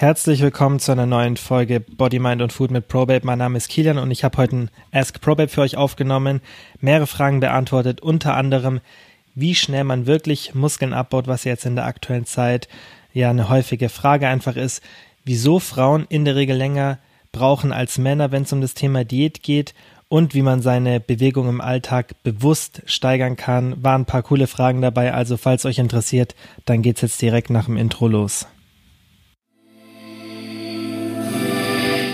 Herzlich willkommen zu einer neuen Folge Body, Mind und Food mit Probabe. Mein Name ist Kilian und ich habe heute ein Ask Probabe für euch aufgenommen, mehrere Fragen beantwortet, unter anderem, wie schnell man wirklich Muskeln abbaut, was jetzt in der aktuellen Zeit ja eine häufige Frage einfach ist, wieso Frauen in der Regel länger brauchen als Männer, wenn es um das Thema Diät geht und wie man seine Bewegung im Alltag bewusst steigern kann. Waren ein paar coole Fragen dabei, also falls euch interessiert, dann geht's jetzt direkt nach dem Intro los.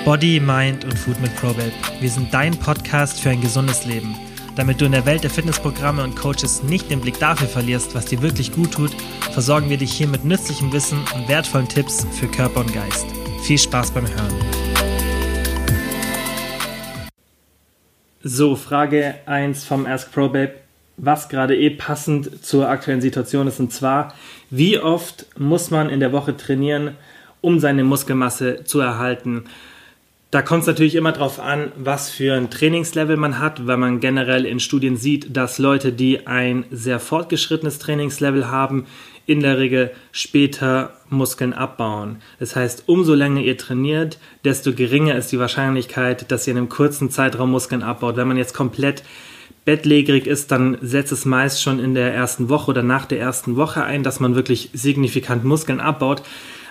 Body, Mind und Food mit ProBabe. Wir sind dein Podcast für ein gesundes Leben. Damit du in der Welt der Fitnessprogramme und Coaches nicht den Blick dafür verlierst, was dir wirklich gut tut, versorgen wir dich hier mit nützlichem Wissen und wertvollen Tipps für Körper und Geist. Viel Spaß beim Hören. So, Frage 1 vom Ask ProBabe, was gerade eh passend zur aktuellen Situation ist, und zwar, wie oft muss man in der Woche trainieren, um seine Muskelmasse zu erhalten? Da kommt es natürlich immer darauf an, was für ein Trainingslevel man hat, weil man generell in Studien sieht, dass Leute, die ein sehr fortgeschrittenes Trainingslevel haben, in der Regel später Muskeln abbauen. Das heißt, umso länger ihr trainiert, desto geringer ist die Wahrscheinlichkeit, dass ihr in einem kurzen Zeitraum Muskeln abbaut. Wenn man jetzt komplett bettlägerig ist, dann setzt es meist schon in der ersten Woche oder nach der ersten Woche ein, dass man wirklich signifikant Muskeln abbaut.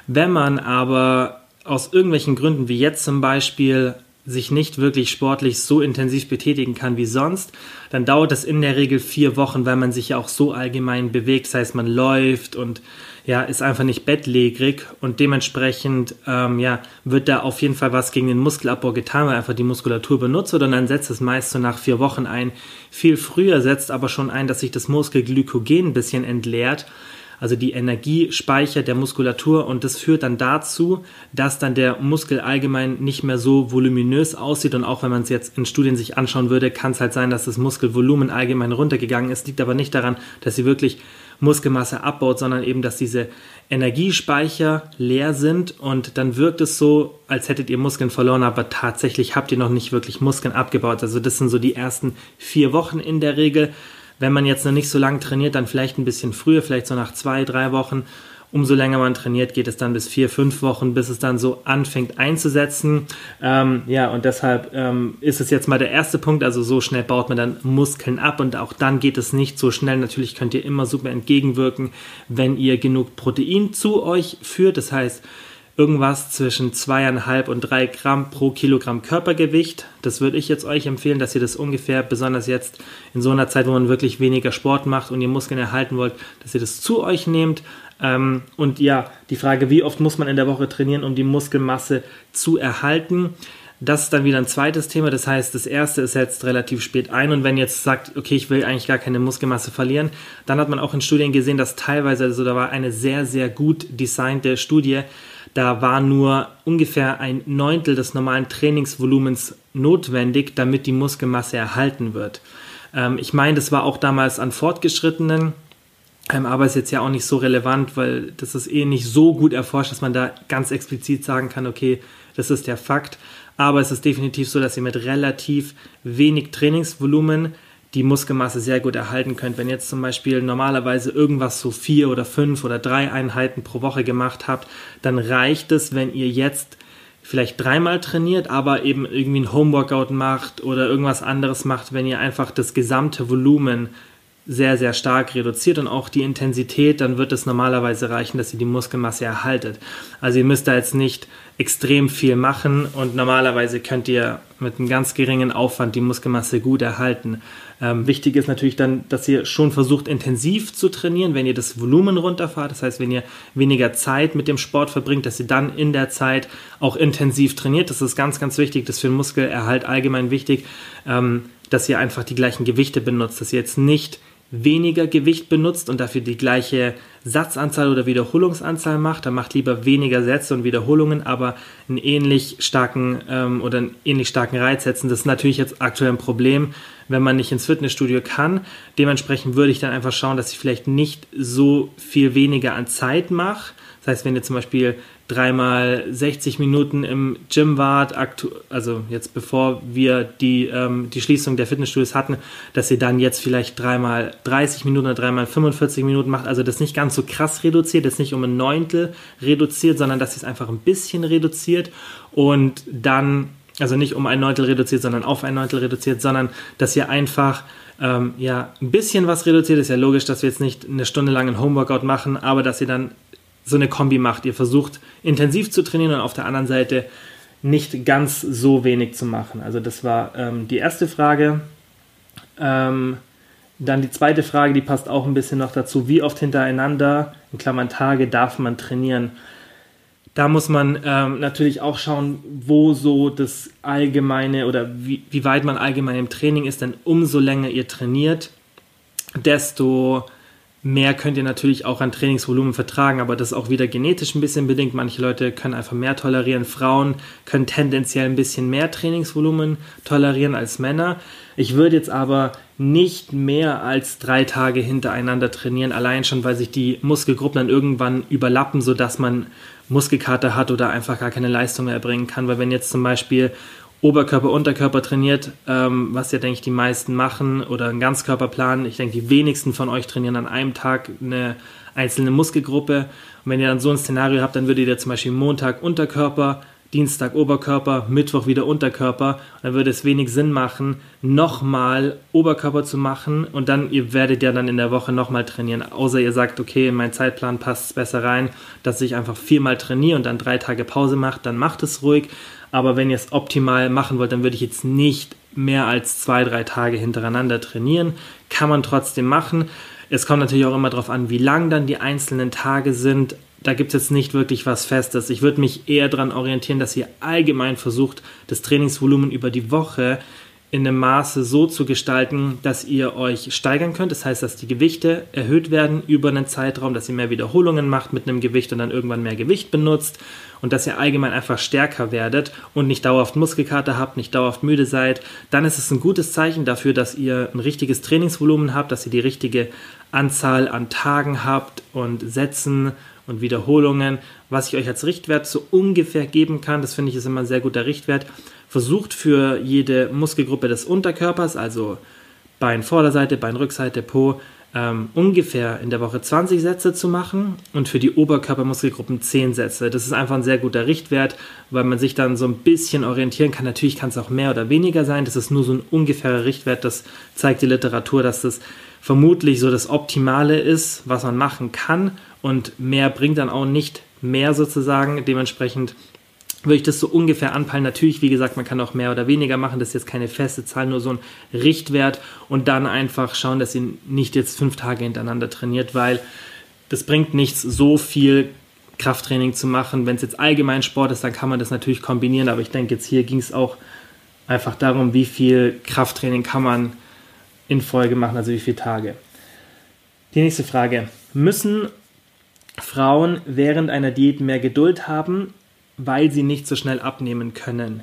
Wenn man aber aus irgendwelchen Gründen, wie jetzt zum Beispiel, sich nicht wirklich sportlich so intensiv betätigen kann wie sonst, dann dauert das in der Regel vier Wochen, weil man sich ja auch so allgemein bewegt. Das heißt, man läuft und ja, ist einfach nicht bettlägerig und dementsprechend ja, wird da auf jeden Fall was gegen den Muskelabbau getan, weil einfach die Muskulatur benutzt wird und dann setzt es meist so nach vier Wochen ein. Viel früher setzt aber schon ein, dass sich das Muskelglykogen ein bisschen entleert also die Energiespeicher der Muskulatur und das führt dann dazu, dass dann der Muskel allgemein nicht mehr so voluminös aussieht und auch wenn man es jetzt in Studien sich anschauen würde, kann es halt sein, dass das Muskelvolumen allgemein runtergegangen ist, liegt aber nicht daran, dass sie wirklich Muskelmasse abbaut, sondern eben, dass diese Energiespeicher leer sind und dann wirkt es so, als hättet ihr Muskeln verloren, aber tatsächlich habt ihr noch nicht wirklich Muskeln abgebaut. Also das sind so die ersten vier Wochen in der Regel. Wenn man jetzt noch nicht so lange trainiert, dann vielleicht ein bisschen früher, vielleicht so nach zwei, drei Wochen. Umso länger man trainiert, geht es dann bis vier, fünf Wochen, bis es dann so anfängt einzusetzen. Ähm, ja, und deshalb ähm, ist es jetzt mal der erste Punkt. Also so schnell baut man dann Muskeln ab und auch dann geht es nicht so schnell. Natürlich könnt ihr immer super entgegenwirken, wenn ihr genug Protein zu euch führt. Das heißt, irgendwas zwischen zweieinhalb und drei Gramm pro Kilogramm Körpergewicht. Das würde ich jetzt euch empfehlen, dass ihr das ungefähr, besonders jetzt in so einer Zeit, wo man wirklich weniger Sport macht und ihr Muskeln erhalten wollt, dass ihr das zu euch nehmt. Ähm, und ja, die Frage, wie oft muss man in der Woche trainieren, um die Muskelmasse zu erhalten? Das ist dann wieder ein zweites Thema. Das heißt, das erste ist jetzt relativ spät ein. Und wenn jetzt sagt, okay, ich will eigentlich gar keine Muskelmasse verlieren, dann hat man auch in Studien gesehen, dass teilweise, also da war eine sehr, sehr gut designte Studie, da war nur ungefähr ein Neuntel des normalen Trainingsvolumens notwendig, damit die Muskelmasse erhalten wird. Ähm, ich meine, das war auch damals an Fortgeschrittenen, ähm, aber ist jetzt ja auch nicht so relevant, weil das ist eh nicht so gut erforscht, dass man da ganz explizit sagen kann, okay, das ist der Fakt. Aber es ist definitiv so, dass ihr mit relativ wenig Trainingsvolumen die Muskelmasse sehr gut erhalten könnt. Wenn ihr jetzt zum Beispiel normalerweise irgendwas so vier oder fünf oder drei Einheiten pro Woche gemacht habt, dann reicht es, wenn ihr jetzt vielleicht dreimal trainiert, aber eben irgendwie ein Homeworkout macht oder irgendwas anderes macht, wenn ihr einfach das gesamte Volumen sehr, sehr stark reduziert und auch die Intensität, dann wird es normalerweise reichen, dass ihr die Muskelmasse erhaltet. Also ihr müsst da jetzt nicht extrem viel machen und normalerweise könnt ihr mit einem ganz geringen Aufwand die Muskelmasse gut erhalten. Ähm, wichtig ist natürlich dann, dass ihr schon versucht, intensiv zu trainieren, wenn ihr das Volumen runterfahrt. Das heißt, wenn ihr weniger Zeit mit dem Sport verbringt, dass ihr dann in der Zeit auch intensiv trainiert. Das ist ganz, ganz wichtig. Das ist für den Muskelerhalt allgemein wichtig, ähm, dass ihr einfach die gleichen Gewichte benutzt, dass ihr jetzt nicht weniger Gewicht benutzt und dafür die gleiche Satzanzahl oder Wiederholungsanzahl macht, dann macht lieber weniger Sätze und Wiederholungen, aber einen ähnlich starken ähm, oder einen ähnlich starken Reiz setzen. Das ist natürlich jetzt aktuell ein Problem, wenn man nicht ins Fitnessstudio kann. Dementsprechend würde ich dann einfach schauen, dass ich vielleicht nicht so viel weniger an Zeit mache. Das heißt, wenn ihr zum Beispiel dreimal 60 Minuten im Gym wart, also jetzt bevor wir die, ähm, die Schließung der Fitnessstudios hatten, dass ihr dann jetzt vielleicht dreimal 30 Minuten oder dreimal 45 Minuten macht, also das nicht ganz so krass reduziert, das nicht um ein Neuntel reduziert, sondern dass ihr es einfach ein bisschen reduziert und dann, also nicht um ein Neuntel reduziert, sondern auf ein Neuntel reduziert, sondern dass ihr einfach ähm, ja, ein bisschen was reduziert. Ist ja logisch, dass wir jetzt nicht eine Stunde lang ein Homeworkout machen, aber dass ihr dann so eine Kombi macht. Ihr versucht intensiv zu trainieren und auf der anderen Seite nicht ganz so wenig zu machen. Also das war ähm, die erste Frage. Ähm, dann die zweite Frage, die passt auch ein bisschen noch dazu. Wie oft hintereinander, in Klammern Tage, darf man trainieren? Da muss man ähm, natürlich auch schauen, wo so das allgemeine oder wie, wie weit man allgemein im Training ist, denn umso länger ihr trainiert, desto Mehr könnt ihr natürlich auch an Trainingsvolumen vertragen, aber das ist auch wieder genetisch ein bisschen bedingt. Manche Leute können einfach mehr tolerieren. Frauen können tendenziell ein bisschen mehr Trainingsvolumen tolerieren als Männer. Ich würde jetzt aber nicht mehr als drei Tage hintereinander trainieren, allein schon, weil sich die Muskelgruppen dann irgendwann überlappen, sodass man Muskelkater hat oder einfach gar keine Leistung mehr erbringen kann. Weil wenn jetzt zum Beispiel Oberkörper, Unterkörper trainiert, ähm, was ja, denke ich, die meisten machen, oder einen Ganzkörperplan. Ich denke, die wenigsten von euch trainieren an einem Tag eine einzelne Muskelgruppe. Und wenn ihr dann so ein Szenario habt, dann würdet ihr zum Beispiel Montag Unterkörper, Dienstag Oberkörper, Mittwoch wieder Unterkörper. Dann würde es wenig Sinn machen, nochmal Oberkörper zu machen und dann, ihr werdet ja dann in der Woche nochmal trainieren. Außer ihr sagt, okay, in meinen Zeitplan passt es besser rein, dass ich einfach viermal trainiere und dann drei Tage Pause mache, dann macht es ruhig. Aber wenn ihr es optimal machen wollt, dann würde ich jetzt nicht mehr als zwei, drei Tage hintereinander trainieren. Kann man trotzdem machen. Es kommt natürlich auch immer darauf an, wie lang dann die einzelnen Tage sind. Da gibt es jetzt nicht wirklich was Festes. Ich würde mich eher daran orientieren, dass ihr allgemein versucht, das Trainingsvolumen über die Woche in einem Maße so zu gestalten, dass ihr euch steigern könnt. Das heißt, dass die Gewichte erhöht werden über einen Zeitraum, dass ihr mehr Wiederholungen macht mit einem Gewicht und dann irgendwann mehr Gewicht benutzt und dass ihr allgemein einfach stärker werdet und nicht dauerhaft Muskelkater habt, nicht dauerhaft müde seid. Dann ist es ein gutes Zeichen dafür, dass ihr ein richtiges Trainingsvolumen habt, dass ihr die richtige Anzahl an Tagen habt und Sätzen und Wiederholungen, was ich euch als Richtwert so ungefähr geben kann. Das finde ich ist immer ein sehr guter Richtwert versucht für jede Muskelgruppe des Unterkörpers, also Bein Vorderseite, Bein Rückseite, Po, ähm, ungefähr in der Woche 20 Sätze zu machen und für die Oberkörpermuskelgruppen 10 Sätze. Das ist einfach ein sehr guter Richtwert, weil man sich dann so ein bisschen orientieren kann. Natürlich kann es auch mehr oder weniger sein. Das ist nur so ein ungefährer Richtwert. Das zeigt die Literatur, dass das vermutlich so das Optimale ist, was man machen kann. Und mehr bringt dann auch nicht mehr sozusagen. Dementsprechend würde ich das so ungefähr anpeilen. Natürlich, wie gesagt, man kann auch mehr oder weniger machen. Das ist jetzt keine feste Zahl, nur so ein Richtwert. Und dann einfach schauen, dass ihr nicht jetzt fünf Tage hintereinander trainiert, weil das bringt nichts, so viel Krafttraining zu machen. Wenn es jetzt allgemein Sport ist, dann kann man das natürlich kombinieren. Aber ich denke, jetzt hier ging es auch einfach darum, wie viel Krafttraining kann man in Folge machen, also wie viele Tage. Die nächste Frage. Müssen Frauen während einer Diät mehr Geduld haben weil sie nicht so schnell abnehmen können.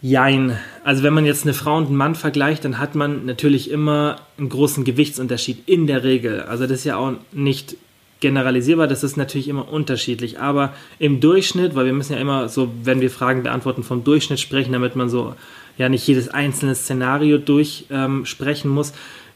Jein. Also wenn man jetzt eine Frau und einen Mann vergleicht, dann hat man natürlich immer einen großen Gewichtsunterschied in der Regel. Also das ist ja auch nicht generalisierbar, das ist natürlich immer unterschiedlich. Aber im Durchschnitt, weil wir müssen ja immer so, wenn wir Fragen beantworten, vom Durchschnitt sprechen, damit man so ja nicht jedes einzelne Szenario durchsprechen ähm, muss,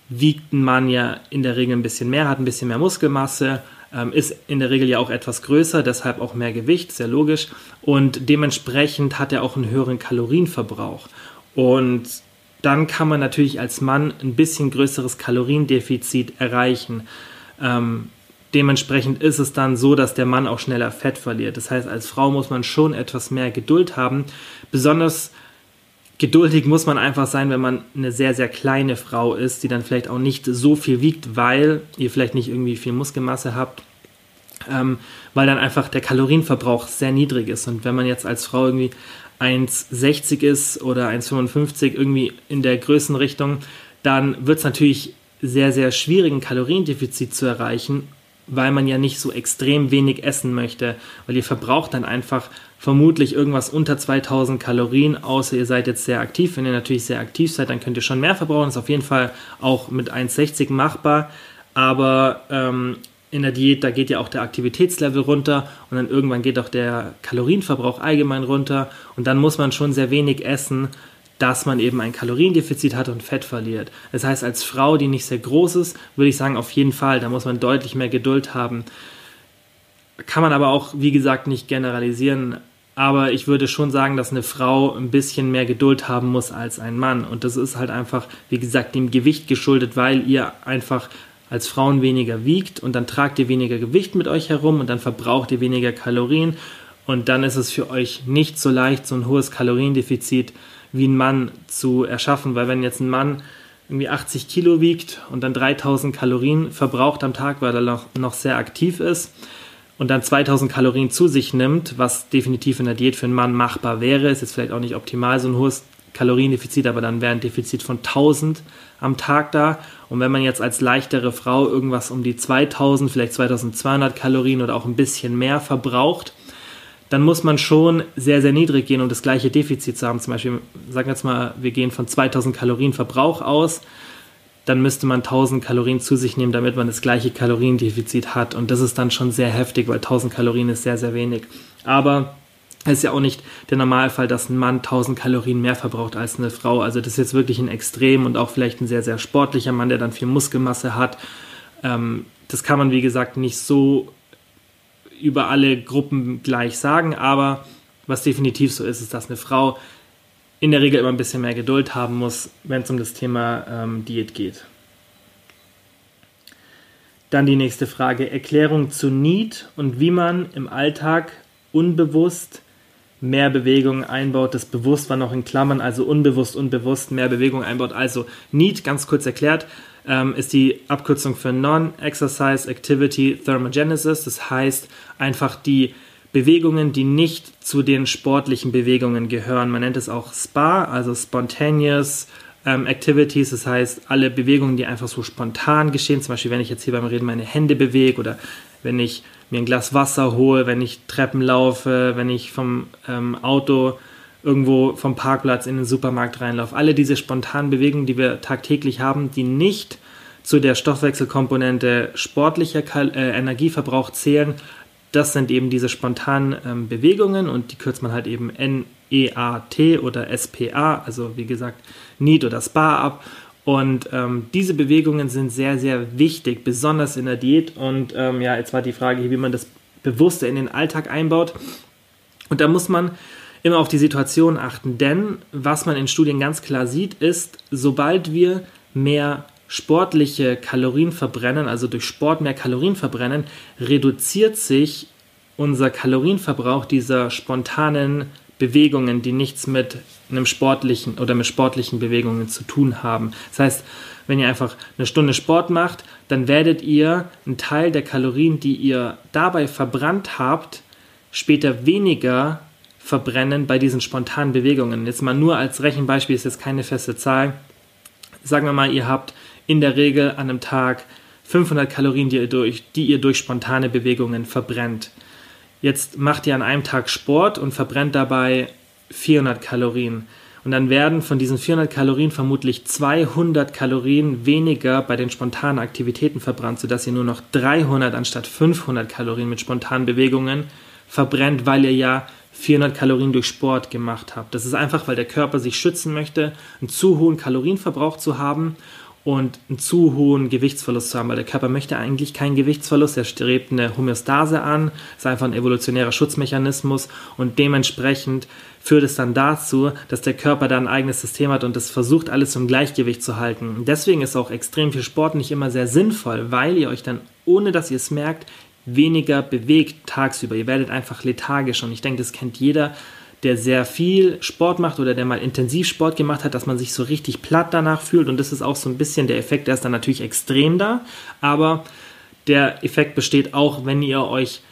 wiegt ein Mann ja in der Regel ein bisschen mehr, hat ein bisschen mehr Muskelmasse, ähm, ist in der Regel ja auch etwas größer, deshalb auch mehr Gewicht, sehr logisch. Und dementsprechend hat er auch einen höheren Kalorienverbrauch. Und dann kann man natürlich als Mann ein bisschen größeres Kaloriendefizit erreichen. Ähm, dementsprechend ist es dann so, dass der Mann auch schneller Fett verliert. Das heißt, als Frau muss man schon etwas mehr Geduld haben. Besonders geduldig muss man einfach sein, wenn man eine sehr, sehr kleine Frau ist, die dann vielleicht auch nicht so viel wiegt, weil ihr vielleicht nicht irgendwie viel Muskelmasse habt. Ähm, weil dann einfach der Kalorienverbrauch sehr niedrig ist. Und wenn man jetzt als Frau irgendwie 1,60 ist oder 1,55 irgendwie in der Größenrichtung, dann wird es natürlich sehr, sehr schwierig, ein Kaloriendefizit zu erreichen, weil man ja nicht so extrem wenig essen möchte, weil ihr verbraucht dann einfach vermutlich irgendwas unter 2000 Kalorien, außer ihr seid jetzt sehr aktiv. Wenn ihr natürlich sehr aktiv seid, dann könnt ihr schon mehr verbrauchen. Ist auf jeden Fall auch mit 1,60 machbar. Aber ähm, in der Diät, da geht ja auch der Aktivitätslevel runter und dann irgendwann geht auch der Kalorienverbrauch allgemein runter und dann muss man schon sehr wenig essen, dass man eben ein Kaloriendefizit hat und Fett verliert. Das heißt, als Frau, die nicht sehr groß ist, würde ich sagen, auf jeden Fall, da muss man deutlich mehr Geduld haben. Kann man aber auch, wie gesagt, nicht generalisieren. Aber ich würde schon sagen, dass eine Frau ein bisschen mehr Geduld haben muss als ein Mann. Und das ist halt einfach, wie gesagt, dem Gewicht geschuldet, weil ihr einfach als Frauen weniger wiegt. Und dann tragt ihr weniger Gewicht mit euch herum und dann verbraucht ihr weniger Kalorien. Und dann ist es für euch nicht so leicht, so ein hohes Kaloriendefizit wie ein Mann zu erschaffen, weil wenn jetzt ein Mann irgendwie 80 Kilo wiegt und dann 3000 Kalorien verbraucht am Tag, weil er noch, noch sehr aktiv ist und dann 2000 Kalorien zu sich nimmt, was definitiv in der Diät für einen Mann machbar wäre, ist jetzt vielleicht auch nicht optimal, so ein hohes Kaloriendefizit, aber dann wäre ein Defizit von 1000 am Tag da. Und wenn man jetzt als leichtere Frau irgendwas um die 2000, vielleicht 2200 Kalorien oder auch ein bisschen mehr verbraucht, dann muss man schon sehr, sehr niedrig gehen, um das gleiche Defizit zu haben. Zum Beispiel, sagen wir jetzt mal, wir gehen von 2000 Kalorien Verbrauch aus, dann müsste man 1000 Kalorien zu sich nehmen, damit man das gleiche Kaloriendefizit hat. Und das ist dann schon sehr heftig, weil 1000 Kalorien ist sehr, sehr wenig. Aber es ist ja auch nicht der Normalfall, dass ein Mann 1000 Kalorien mehr verbraucht als eine Frau. Also das ist jetzt wirklich ein Extrem und auch vielleicht ein sehr, sehr sportlicher Mann, der dann viel Muskelmasse hat. Ähm, das kann man, wie gesagt, nicht so über alle Gruppen gleich sagen, aber was definitiv so ist, ist, dass eine Frau in der Regel immer ein bisschen mehr Geduld haben muss, wenn es um das Thema ähm, Diät geht. Dann die nächste Frage, Erklärung zu Need und wie man im Alltag unbewusst mehr Bewegung einbaut. Das bewusst war noch in Klammern, also unbewusst, unbewusst mehr Bewegung einbaut. Also NEAT, ganz kurz erklärt, ähm, ist die Abkürzung für Non-Exercise Activity Thermogenesis. Das heißt einfach die Bewegungen, die nicht zu den sportlichen Bewegungen gehören. Man nennt es auch SPA, also Spontaneous ähm, Activities. Das heißt, alle Bewegungen, die einfach so spontan geschehen. Zum Beispiel, wenn ich jetzt hier beim Reden meine Hände bewege oder wenn ich mir ein Glas Wasser hole, wenn ich Treppen laufe, wenn ich vom ähm, Auto irgendwo vom Parkplatz in den Supermarkt reinlaufe. Alle diese spontanen Bewegungen, die wir tagtäglich haben, die nicht zu der Stoffwechselkomponente sportlicher äh, Energieverbrauch zählen, das sind eben diese spontanen ähm, Bewegungen und die kürzt man halt eben NEAT oder SPA, also wie gesagt NEAT oder SPA ab. Und ähm, diese Bewegungen sind sehr, sehr wichtig, besonders in der Diät. Und ähm, ja, jetzt war die Frage, wie man das bewusster in den Alltag einbaut. Und da muss man immer auf die Situation achten, denn was man in Studien ganz klar sieht, ist, sobald wir mehr sportliche Kalorien verbrennen, also durch Sport mehr Kalorien verbrennen, reduziert sich unser Kalorienverbrauch dieser spontanen Bewegungen, die nichts mit einem sportlichen oder mit sportlichen Bewegungen zu tun haben. Das heißt, wenn ihr einfach eine Stunde Sport macht, dann werdet ihr einen Teil der Kalorien, die ihr dabei verbrannt habt, später weniger verbrennen bei diesen spontanen Bewegungen. Jetzt mal nur als Rechenbeispiel ist jetzt keine feste Zahl. Sagen wir mal, ihr habt in der Regel an einem Tag 500 Kalorien, die ihr durch, die ihr durch spontane Bewegungen verbrennt. Jetzt macht ihr an einem Tag Sport und verbrennt dabei 400 Kalorien. Und dann werden von diesen 400 Kalorien vermutlich 200 Kalorien weniger bei den spontanen Aktivitäten verbrannt, sodass ihr nur noch 300 anstatt 500 Kalorien mit spontanen Bewegungen verbrennt, weil ihr ja 400 Kalorien durch Sport gemacht habt. Das ist einfach, weil der Körper sich schützen möchte, einen zu hohen Kalorienverbrauch zu haben und einen zu hohen Gewichtsverlust zu haben, weil der Körper möchte eigentlich keinen Gewichtsverlust, er strebt eine Homöostase an, ist einfach ein evolutionärer Schutzmechanismus und dementsprechend führt es dann dazu, dass der Körper da ein eigenes System hat und es versucht, alles im Gleichgewicht zu halten. deswegen ist auch extrem viel Sport nicht immer sehr sinnvoll, weil ihr euch dann, ohne dass ihr es merkt, weniger bewegt tagsüber. Ihr werdet einfach lethargisch und ich denke, das kennt jeder, der sehr viel Sport macht oder der mal intensiv Sport gemacht hat, dass man sich so richtig platt danach fühlt und das ist auch so ein bisschen der Effekt, der ist dann natürlich extrem da, aber der Effekt besteht auch, wenn ihr euch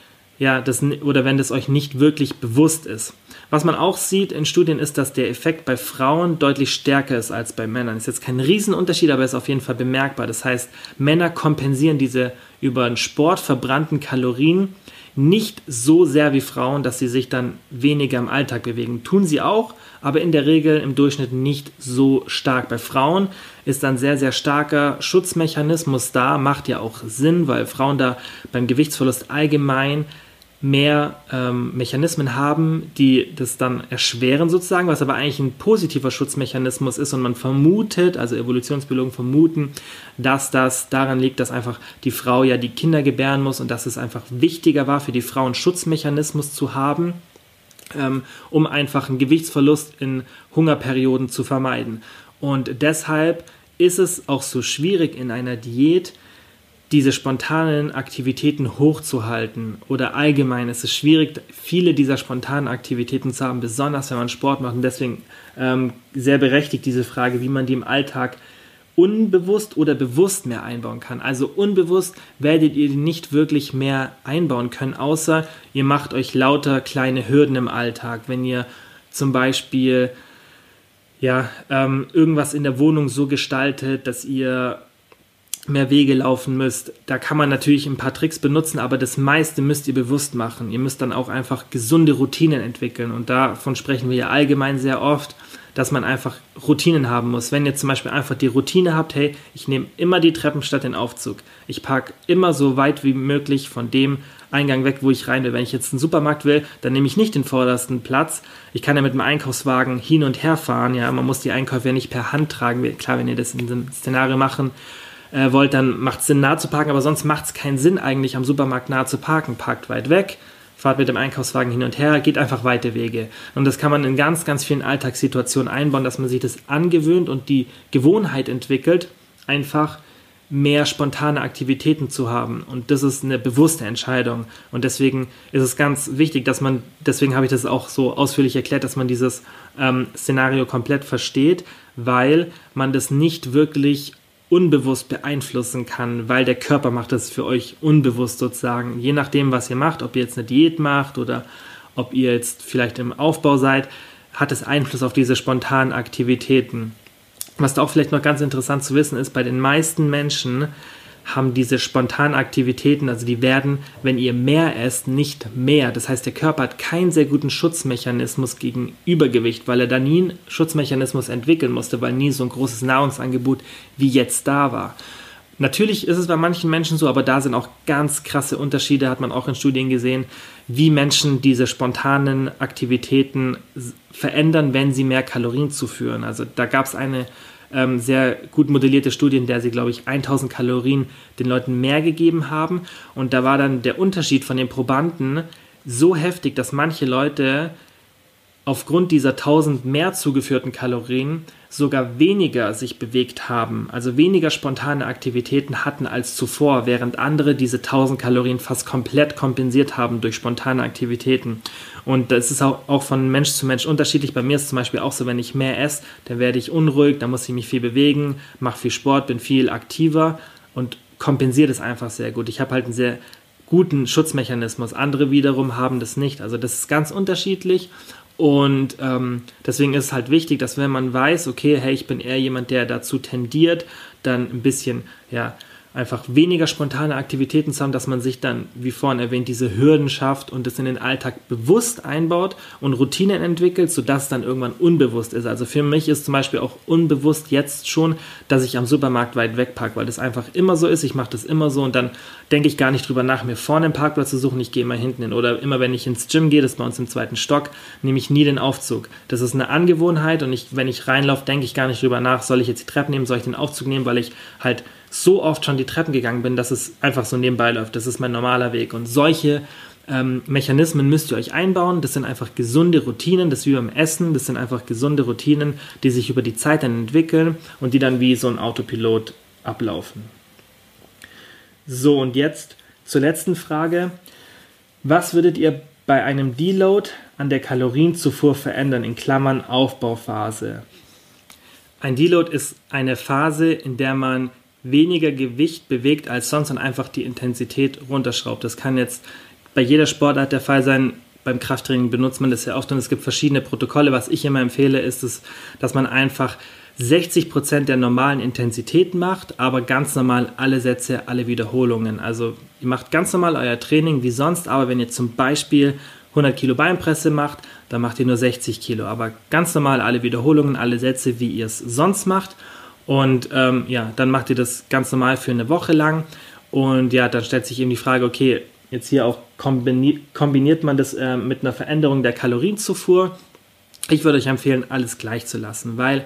ja, das, oder wenn das euch nicht wirklich bewusst ist. Was man auch sieht in Studien ist, dass der Effekt bei Frauen deutlich stärker ist als bei Männern. Ist jetzt kein Riesenunterschied, aber ist auf jeden Fall bemerkbar. Das heißt, Männer kompensieren diese über den Sport verbrannten Kalorien, nicht so sehr wie Frauen, dass sie sich dann weniger im Alltag bewegen. Tun sie auch, aber in der Regel im Durchschnitt nicht so stark. Bei Frauen ist dann sehr, sehr starker Schutzmechanismus da, macht ja auch Sinn, weil Frauen da beim Gewichtsverlust allgemein mehr ähm, Mechanismen haben, die das dann erschweren sozusagen, was aber eigentlich ein positiver Schutzmechanismus ist und man vermutet, also Evolutionsbiologen vermuten, dass das daran liegt, dass einfach die Frau ja die Kinder gebären muss und dass es einfach wichtiger war für die Frau einen Schutzmechanismus zu haben, ähm, um einfach einen Gewichtsverlust in Hungerperioden zu vermeiden. Und deshalb ist es auch so schwierig in einer Diät, diese spontanen Aktivitäten hochzuhalten oder allgemein ist es schwierig, viele dieser spontanen Aktivitäten zu haben, besonders wenn man Sport macht. Und deswegen ähm, sehr berechtigt diese Frage, wie man die im Alltag unbewusst oder bewusst mehr einbauen kann. Also unbewusst werdet ihr die nicht wirklich mehr einbauen können, außer ihr macht euch lauter kleine Hürden im Alltag. Wenn ihr zum Beispiel ja, ähm, irgendwas in der Wohnung so gestaltet, dass ihr mehr Wege laufen müsst. Da kann man natürlich ein paar Tricks benutzen, aber das meiste müsst ihr bewusst machen. Ihr müsst dann auch einfach gesunde Routinen entwickeln und davon sprechen wir ja allgemein sehr oft, dass man einfach Routinen haben muss. Wenn ihr zum Beispiel einfach die Routine habt, hey, ich nehme immer die Treppen statt den Aufzug. Ich parke immer so weit wie möglich von dem Eingang weg, wo ich rein will. Wenn ich jetzt einen Supermarkt will, dann nehme ich nicht den vordersten Platz. Ich kann ja mit dem Einkaufswagen hin und her fahren. Ja, man muss die Einkäufe ja nicht per Hand tragen. Klar, wenn ihr das in diesem Szenario machen äh, wollt, dann macht es Sinn, nah zu parken, aber sonst macht es keinen Sinn, eigentlich am Supermarkt nah zu parken. Parkt weit weg, fahrt mit dem Einkaufswagen hin und her, geht einfach weite Wege. Und das kann man in ganz, ganz vielen Alltagssituationen einbauen, dass man sich das angewöhnt und die Gewohnheit entwickelt, einfach mehr spontane Aktivitäten zu haben. Und das ist eine bewusste Entscheidung. Und deswegen ist es ganz wichtig, dass man, deswegen habe ich das auch so ausführlich erklärt, dass man dieses ähm, Szenario komplett versteht, weil man das nicht wirklich unbewusst beeinflussen kann, weil der Körper macht das für euch unbewusst sozusagen. Je nachdem, was ihr macht, ob ihr jetzt eine Diät macht oder ob ihr jetzt vielleicht im Aufbau seid, hat es Einfluss auf diese spontanen Aktivitäten. Was da auch vielleicht noch ganz interessant zu wissen ist, bei den meisten Menschen haben diese spontanen Aktivitäten, also die werden, wenn ihr mehr esst, nicht mehr. Das heißt, der Körper hat keinen sehr guten Schutzmechanismus gegen Übergewicht, weil er da nie einen Schutzmechanismus entwickeln musste, weil nie so ein großes Nahrungsangebot wie jetzt da war. Natürlich ist es bei manchen Menschen so, aber da sind auch ganz krasse Unterschiede, hat man auch in Studien gesehen, wie Menschen diese spontanen Aktivitäten verändern, wenn sie mehr Kalorien zuführen. Also da gab es eine ähm, sehr gut modellierte Studie, in der sie, glaube ich, 1000 Kalorien den Leuten mehr gegeben haben. Und da war dann der Unterschied von den Probanden so heftig, dass manche Leute aufgrund dieser 1000 mehr zugeführten Kalorien sogar weniger sich bewegt haben, also weniger spontane Aktivitäten hatten als zuvor, während andere diese 1000 Kalorien fast komplett kompensiert haben durch spontane Aktivitäten. Und das ist auch, auch von Mensch zu Mensch unterschiedlich. Bei mir ist es zum Beispiel auch so, wenn ich mehr esse, dann werde ich unruhig, dann muss ich mich viel bewegen, mache viel Sport, bin viel aktiver und kompensiere das einfach sehr gut. Ich habe halt einen sehr guten Schutzmechanismus. Andere wiederum haben das nicht. Also das ist ganz unterschiedlich und ähm, deswegen ist es halt wichtig, dass wenn man weiß, okay, hey, ich bin eher jemand, der dazu tendiert, dann ein bisschen, ja, einfach weniger spontane Aktivitäten zu haben, dass man sich dann, wie vorhin erwähnt, diese Hürden schafft und es in den Alltag bewusst einbaut und Routinen entwickelt, sodass es dann irgendwann unbewusst ist. Also für mich ist zum Beispiel auch unbewusst jetzt schon, dass ich am Supermarkt weit weg parke, weil das einfach immer so ist. Ich mache das immer so und dann denke ich gar nicht drüber nach, mir vorne einen Parkplatz zu suchen. Ich gehe immer hinten hin. Oder immer wenn ich ins Gym gehe, das ist bei uns im zweiten Stock, nehme ich nie den Aufzug. Das ist eine Angewohnheit und ich, wenn ich reinlaufe, denke ich gar nicht drüber nach, soll ich jetzt die Treppe nehmen, soll ich den Aufzug nehmen, weil ich halt so oft schon die Treppen gegangen bin, dass es einfach so nebenbei läuft. Das ist mein normaler Weg. Und solche ähm, Mechanismen müsst ihr euch einbauen. Das sind einfach gesunde Routinen, das ist wie beim Essen. Das sind einfach gesunde Routinen, die sich über die Zeit dann entwickeln und die dann wie so ein Autopilot ablaufen. So, und jetzt zur letzten Frage. Was würdet ihr bei einem Deload an der Kalorienzufuhr verändern, in Klammern Aufbauphase? Ein Deload ist eine Phase, in der man weniger Gewicht bewegt als sonst und einfach die Intensität runterschraubt. Das kann jetzt bei jeder Sportart der Fall sein. Beim Krafttraining benutzt man das ja oft und es gibt verschiedene Protokolle. Was ich immer empfehle, ist es, dass man einfach 60% der normalen Intensität macht, aber ganz normal alle Sätze, alle Wiederholungen. Also ihr macht ganz normal euer Training wie sonst, aber wenn ihr zum Beispiel 100 Kilo Beinpresse macht, dann macht ihr nur 60 Kilo. Aber ganz normal alle Wiederholungen, alle Sätze, wie ihr es sonst macht. Und ähm, ja, dann macht ihr das ganz normal für eine Woche lang. Und ja, dann stellt sich eben die Frage, okay, jetzt hier auch kombiniert, kombiniert man das äh, mit einer Veränderung der Kalorienzufuhr. Ich würde euch empfehlen, alles gleich zu lassen, weil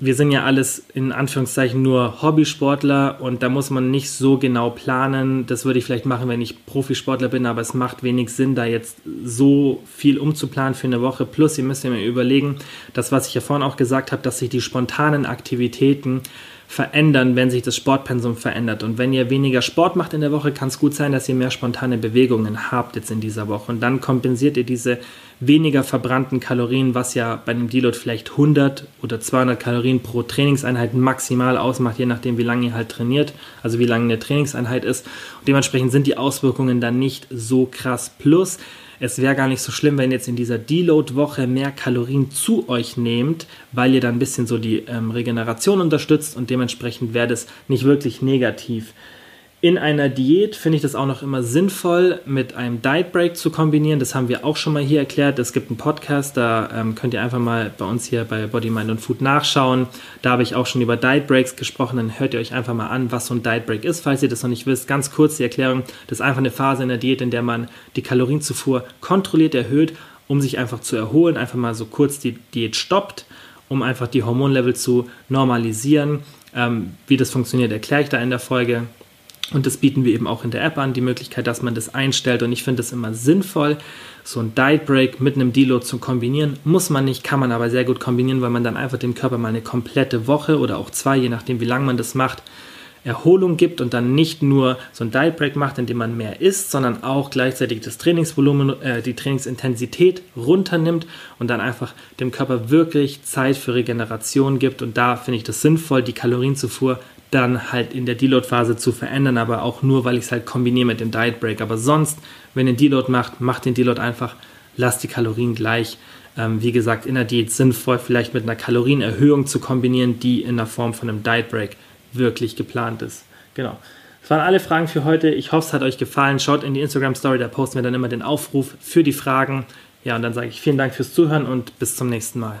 wir sind ja alles in Anführungszeichen nur Hobbysportler und da muss man nicht so genau planen. Das würde ich vielleicht machen, wenn ich Profisportler bin, aber es macht wenig Sinn, da jetzt so viel umzuplanen für eine Woche. Plus, ihr müsst ja mal überlegen, das, was ich ja vorhin auch gesagt habe, dass sich die spontanen Aktivitäten verändern, wenn sich das Sportpensum verändert. Und wenn ihr weniger Sport macht in der Woche, kann es gut sein, dass ihr mehr spontane Bewegungen habt jetzt in dieser Woche. Und dann kompensiert ihr diese weniger verbrannten Kalorien, was ja bei einem Deload vielleicht 100 oder 200 Kalorien pro Trainingseinheit maximal ausmacht, je nachdem, wie lange ihr halt trainiert, also wie lange eine Trainingseinheit ist. Und dementsprechend sind die Auswirkungen dann nicht so krass. Plus, es wäre gar nicht so schlimm, wenn ihr jetzt in dieser Deload-Woche mehr Kalorien zu euch nehmt, weil ihr dann ein bisschen so die ähm, Regeneration unterstützt und dementsprechend wäre das nicht wirklich negativ. In einer Diät finde ich das auch noch immer sinnvoll, mit einem Diet Break zu kombinieren. Das haben wir auch schon mal hier erklärt. Es gibt einen Podcast, da ähm, könnt ihr einfach mal bei uns hier bei Body, Mind und Food nachschauen. Da habe ich auch schon über Diet Breaks gesprochen. Dann hört ihr euch einfach mal an, was so ein Diet Break ist, falls ihr das noch nicht wisst. Ganz kurz die Erklärung. Das ist einfach eine Phase in der Diät, in der man die Kalorienzufuhr kontrolliert erhöht, um sich einfach zu erholen. Einfach mal so kurz die Diät stoppt, um einfach die Hormonlevel zu normalisieren. Ähm, wie das funktioniert, erkläre ich da in der Folge. Und das bieten wir eben auch in der App an, die Möglichkeit, dass man das einstellt. Und ich finde es immer sinnvoll, so ein Diet Break mit einem Deload zu kombinieren. Muss man nicht, kann man aber sehr gut kombinieren, weil man dann einfach dem Körper mal eine komplette Woche oder auch zwei, je nachdem, wie lange man das macht, Erholung gibt und dann nicht nur so ein Diet Break macht, indem man mehr isst, sondern auch gleichzeitig das Trainingsvolumen, äh, die Trainingsintensität runternimmt und dann einfach dem Körper wirklich Zeit für Regeneration gibt. Und da finde ich das sinnvoll, die Kalorienzufuhr dann halt in der Deload-Phase zu verändern, aber auch nur, weil ich es halt kombiniere mit dem Diet Break. Aber sonst, wenn ihr Deload macht, macht den Deload einfach, lasst die Kalorien gleich. Ähm, wie gesagt, in der Diät sinnvoll, vielleicht mit einer Kalorienerhöhung zu kombinieren, die in der Form von einem Diet Break wirklich geplant ist. Genau. Das waren alle Fragen für heute. Ich hoffe, es hat euch gefallen. Schaut in die Instagram Story, da posten wir dann immer den Aufruf für die Fragen. Ja, und dann sage ich vielen Dank fürs Zuhören und bis zum nächsten Mal.